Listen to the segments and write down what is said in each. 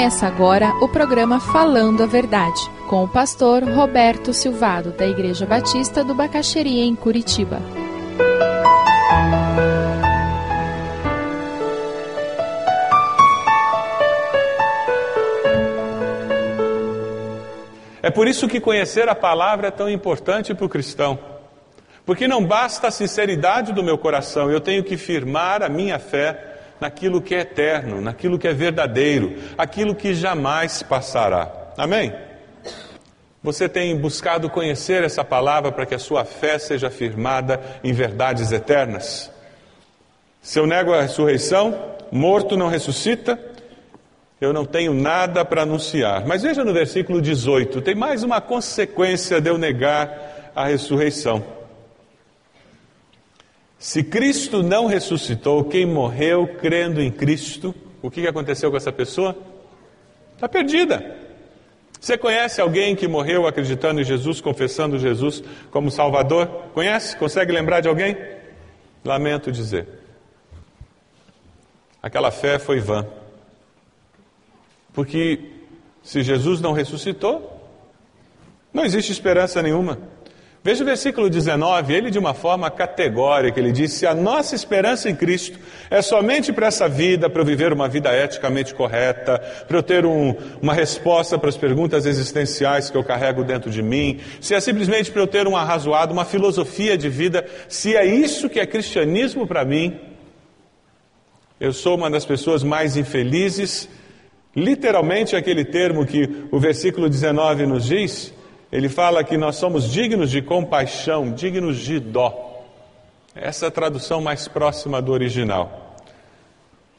Começa agora o programa Falando a Verdade, com o pastor Roberto Silvado, da Igreja Batista do Bacaxeria, em Curitiba. É por isso que conhecer a palavra é tão importante para o cristão. Porque não basta a sinceridade do meu coração, eu tenho que firmar a minha fé naquilo que é eterno, naquilo que é verdadeiro, aquilo que jamais passará. Amém? Você tem buscado conhecer essa palavra para que a sua fé seja firmada em verdades eternas? Se eu nego a ressurreição, morto não ressuscita, eu não tenho nada para anunciar. Mas veja no versículo 18, tem mais uma consequência de eu negar a ressurreição. Se Cristo não ressuscitou, quem morreu crendo em Cristo, o que aconteceu com essa pessoa? Está perdida. Você conhece alguém que morreu acreditando em Jesus, confessando Jesus como Salvador? Conhece? Consegue lembrar de alguém? Lamento dizer. Aquela fé foi vã. Porque se Jesus não ressuscitou, não existe esperança nenhuma. Veja o versículo 19, ele de uma forma categórica, ele diz: Se a nossa esperança em Cristo é somente para essa vida, para eu viver uma vida eticamente correta, para eu ter um, uma resposta para as perguntas existenciais que eu carrego dentro de mim, se é simplesmente para eu ter um arrazoado, uma filosofia de vida, se é isso que é cristianismo para mim, eu sou uma das pessoas mais infelizes, literalmente aquele termo que o versículo 19 nos diz ele fala que nós somos dignos de compaixão, dignos de dó. Essa é a tradução mais próxima do original.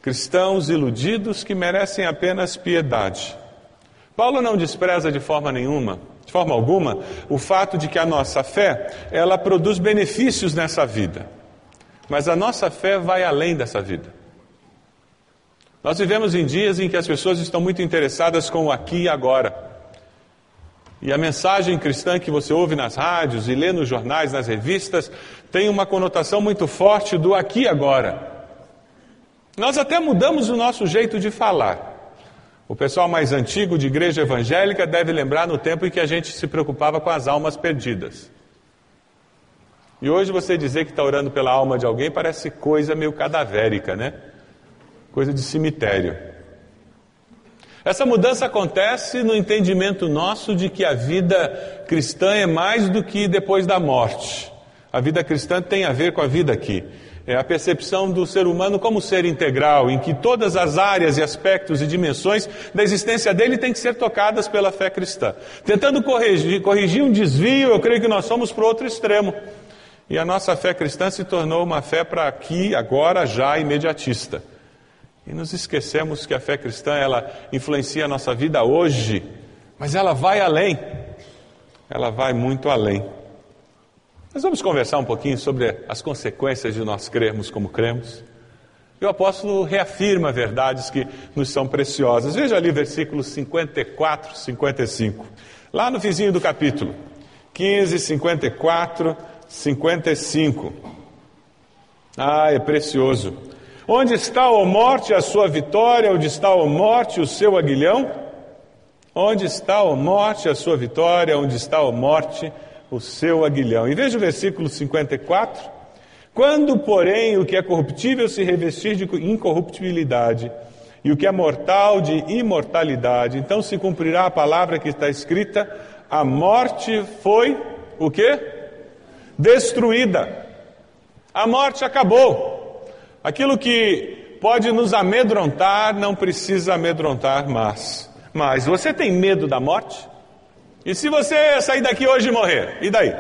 Cristãos iludidos que merecem apenas piedade. Paulo não despreza de forma nenhuma, de forma alguma, o fato de que a nossa fé, ela produz benefícios nessa vida. Mas a nossa fé vai além dessa vida. Nós vivemos em dias em que as pessoas estão muito interessadas com o aqui e agora. E a mensagem cristã que você ouve nas rádios e lê nos jornais, nas revistas, tem uma conotação muito forte do aqui e agora. Nós até mudamos o nosso jeito de falar. O pessoal mais antigo de igreja evangélica deve lembrar no tempo em que a gente se preocupava com as almas perdidas. E hoje você dizer que está orando pela alma de alguém parece coisa meio cadavérica, né? Coisa de cemitério. Essa mudança acontece no entendimento nosso de que a vida cristã é mais do que depois da morte. A vida cristã tem a ver com a vida aqui. É a percepção do ser humano como ser integral, em que todas as áreas e aspectos e dimensões da existência dele têm que ser tocadas pela fé cristã. Tentando corrigir, corrigir um desvio, eu creio que nós somos para o outro extremo. E a nossa fé cristã se tornou uma fé para aqui, agora, já, imediatista. E nos esquecemos que a fé cristã ela influencia a nossa vida hoje, mas ela vai além. Ela vai muito além. Nós vamos conversar um pouquinho sobre as consequências de nós crermos como cremos. E o apóstolo reafirma verdades que nos são preciosas. Veja ali versículos 54, 55. Lá no vizinho do capítulo. 15, 54, 55. Ah, é precioso. Onde está, a morte, a sua vitória? Onde está, a morte, o seu aguilhão? Onde está, a morte, a sua vitória? Onde está, a morte, o seu aguilhão? E veja o versículo 54. Quando, porém, o que é corruptível se revestir de incorruptibilidade, e o que é mortal de imortalidade, então se cumprirá a palavra que está escrita: a morte foi o quê? Destruída. A morte acabou. Aquilo que pode nos amedrontar não precisa amedrontar mais. Mas você tem medo da morte? E se você sair daqui hoje e morrer? E daí?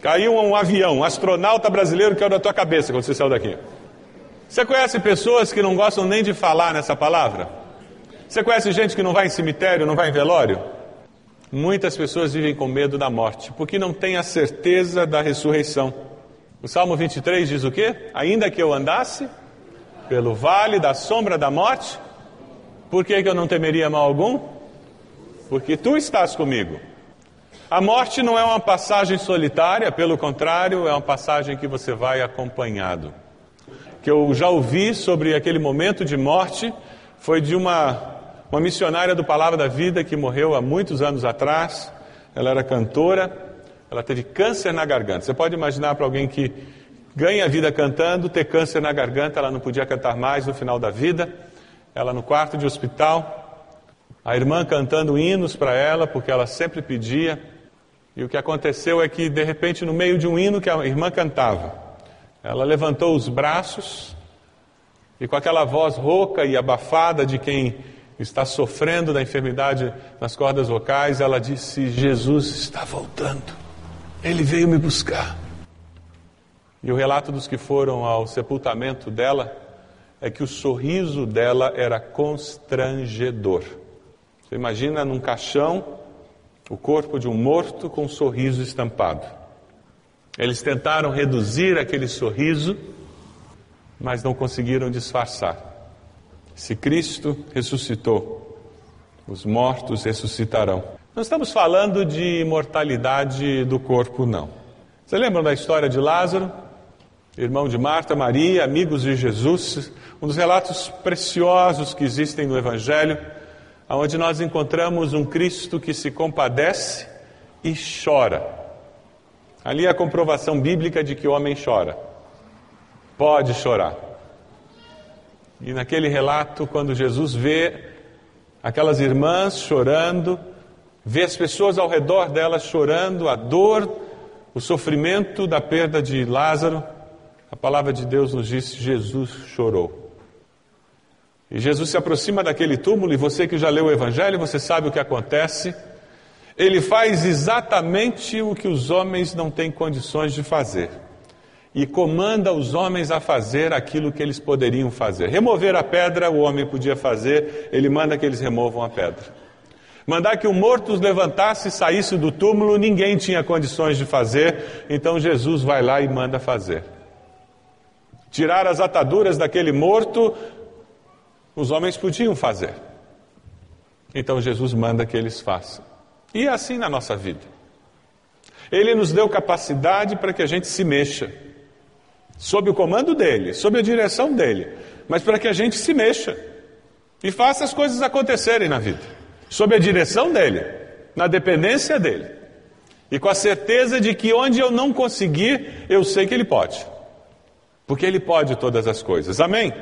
Caiu um avião, um astronauta brasileiro caiu da tua cabeça quando você saiu daqui. Você conhece pessoas que não gostam nem de falar nessa palavra? Você conhece gente que não vai em cemitério, não vai em velório? Muitas pessoas vivem com medo da morte, porque não têm a certeza da ressurreição. O Salmo 23 diz o quê? Ainda que eu andasse pelo vale da sombra da morte, por que, que eu não temeria mal algum? Porque tu estás comigo. A morte não é uma passagem solitária, pelo contrário, é uma passagem que você vai acompanhado. Que eu já ouvi sobre aquele momento de morte foi de uma uma missionária do Palavra da Vida que morreu há muitos anos atrás. Ela era cantora, ela teve câncer na garganta. Você pode imaginar para alguém que ganha a vida cantando, ter câncer na garganta, ela não podia cantar mais no final da vida. Ela no quarto de hospital, a irmã cantando hinos para ela, porque ela sempre pedia. E o que aconteceu é que, de repente, no meio de um hino que a irmã cantava, ela levantou os braços e, com aquela voz rouca e abafada de quem está sofrendo da enfermidade nas cordas vocais, ela disse: Jesus está voltando, ele veio me buscar. E o relato dos que foram ao sepultamento dela é que o sorriso dela era constrangedor. Você imagina num caixão o corpo de um morto com um sorriso estampado. Eles tentaram reduzir aquele sorriso, mas não conseguiram disfarçar. Se Cristo ressuscitou, os mortos ressuscitarão. Não estamos falando de imortalidade do corpo, não. Você lembra da história de Lázaro? Irmão de Marta, Maria, amigos de Jesus, um dos relatos preciosos que existem no Evangelho, onde nós encontramos um Cristo que se compadece e chora. Ali é a comprovação bíblica de que o homem chora. Pode chorar. E naquele relato, quando Jesus vê aquelas irmãs chorando, vê as pessoas ao redor delas chorando, a dor, o sofrimento da perda de Lázaro, a palavra de Deus nos diz: Jesus chorou. E Jesus se aproxima daquele túmulo, e você que já leu o Evangelho, você sabe o que acontece. Ele faz exatamente o que os homens não têm condições de fazer e comanda os homens a fazer aquilo que eles poderiam fazer. Remover a pedra, o homem podia fazer, ele manda que eles removam a pedra. Mandar que o morto os levantasse e saísse do túmulo, ninguém tinha condições de fazer, então Jesus vai lá e manda fazer. Tirar as ataduras daquele morto, os homens podiam fazer. Então Jesus manda que eles façam. E é assim na nossa vida. Ele nos deu capacidade para que a gente se mexa sob o comando dele, sob a direção dele, mas para que a gente se mexa e faça as coisas acontecerem na vida, sob a direção dele, na dependência dele, e com a certeza de que onde eu não conseguir, eu sei que ele pode, porque ele pode todas as coisas, amém?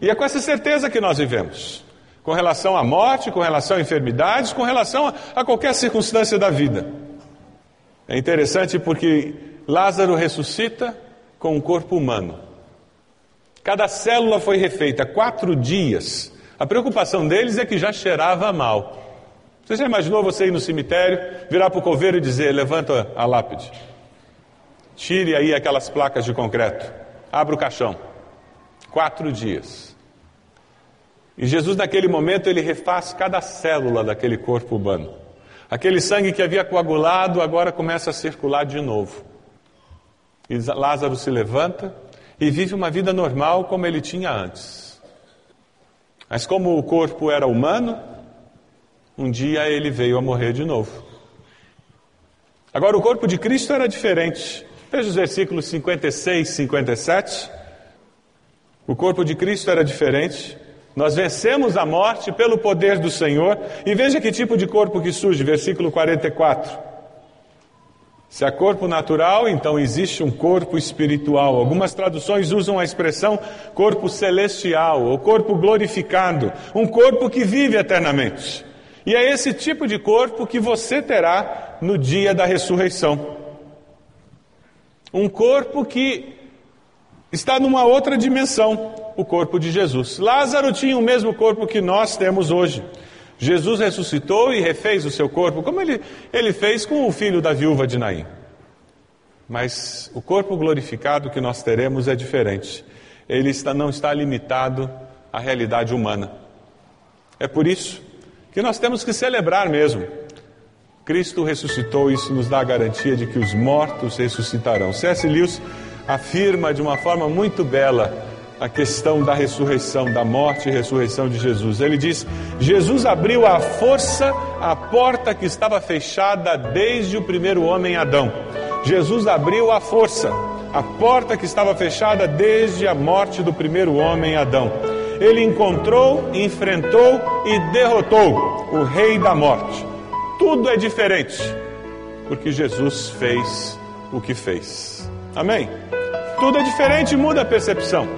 E é com essa certeza que nós vivemos, com relação à morte, com relação a enfermidades, com relação a, qualquer circunstância da vida. É interessante porque Lázaro ressuscita com um corpo humano. Cada célula foi refeita quatro dias. A preocupação deles é que já cheirava mal. Você já imaginou você ir no cemitério, virar para o coveiro e dizer: levanta a lápide, tire aí aquelas placas de concreto, abra o caixão. Quatro dias. E Jesus, naquele momento, ele refaz cada célula daquele corpo humano. Aquele sangue que havia coagulado agora começa a circular de novo. E Lázaro se levanta e vive uma vida normal como ele tinha antes. Mas como o corpo era humano, um dia ele veio a morrer de novo. Agora, o corpo de Cristo era diferente. Veja os versículos 56 e 57. O corpo de Cristo era diferente. Nós vencemos a morte pelo poder do Senhor. E veja que tipo de corpo que surge, versículo 44. Se há corpo natural, então existe um corpo espiritual. Algumas traduções usam a expressão corpo celestial ou corpo glorificado, um corpo que vive eternamente. E é esse tipo de corpo que você terá no dia da ressurreição. Um corpo que está numa outra dimensão, o corpo de Jesus. Lázaro tinha o mesmo corpo que nós temos hoje. Jesus ressuscitou e refez o seu corpo, como ele, ele fez com o filho da viúva de Naim. Mas o corpo glorificado que nós teremos é diferente. Ele está, não está limitado à realidade humana. É por isso que nós temos que celebrar mesmo. Cristo ressuscitou, isso nos dá a garantia de que os mortos ressuscitarão. C.S. Lewis afirma de uma forma muito bela a questão da ressurreição, da morte e ressurreição de Jesus. Ele diz: Jesus abriu à força a porta que estava fechada desde o primeiro homem Adão. Jesus abriu à força a porta que estava fechada desde a morte do primeiro homem Adão. ele encontrou, enfrentou e derrotou o rei da morte. Tudo é diferente, porque Jesus fez o que fez. Amém? Tudo é diferente muda a percepção.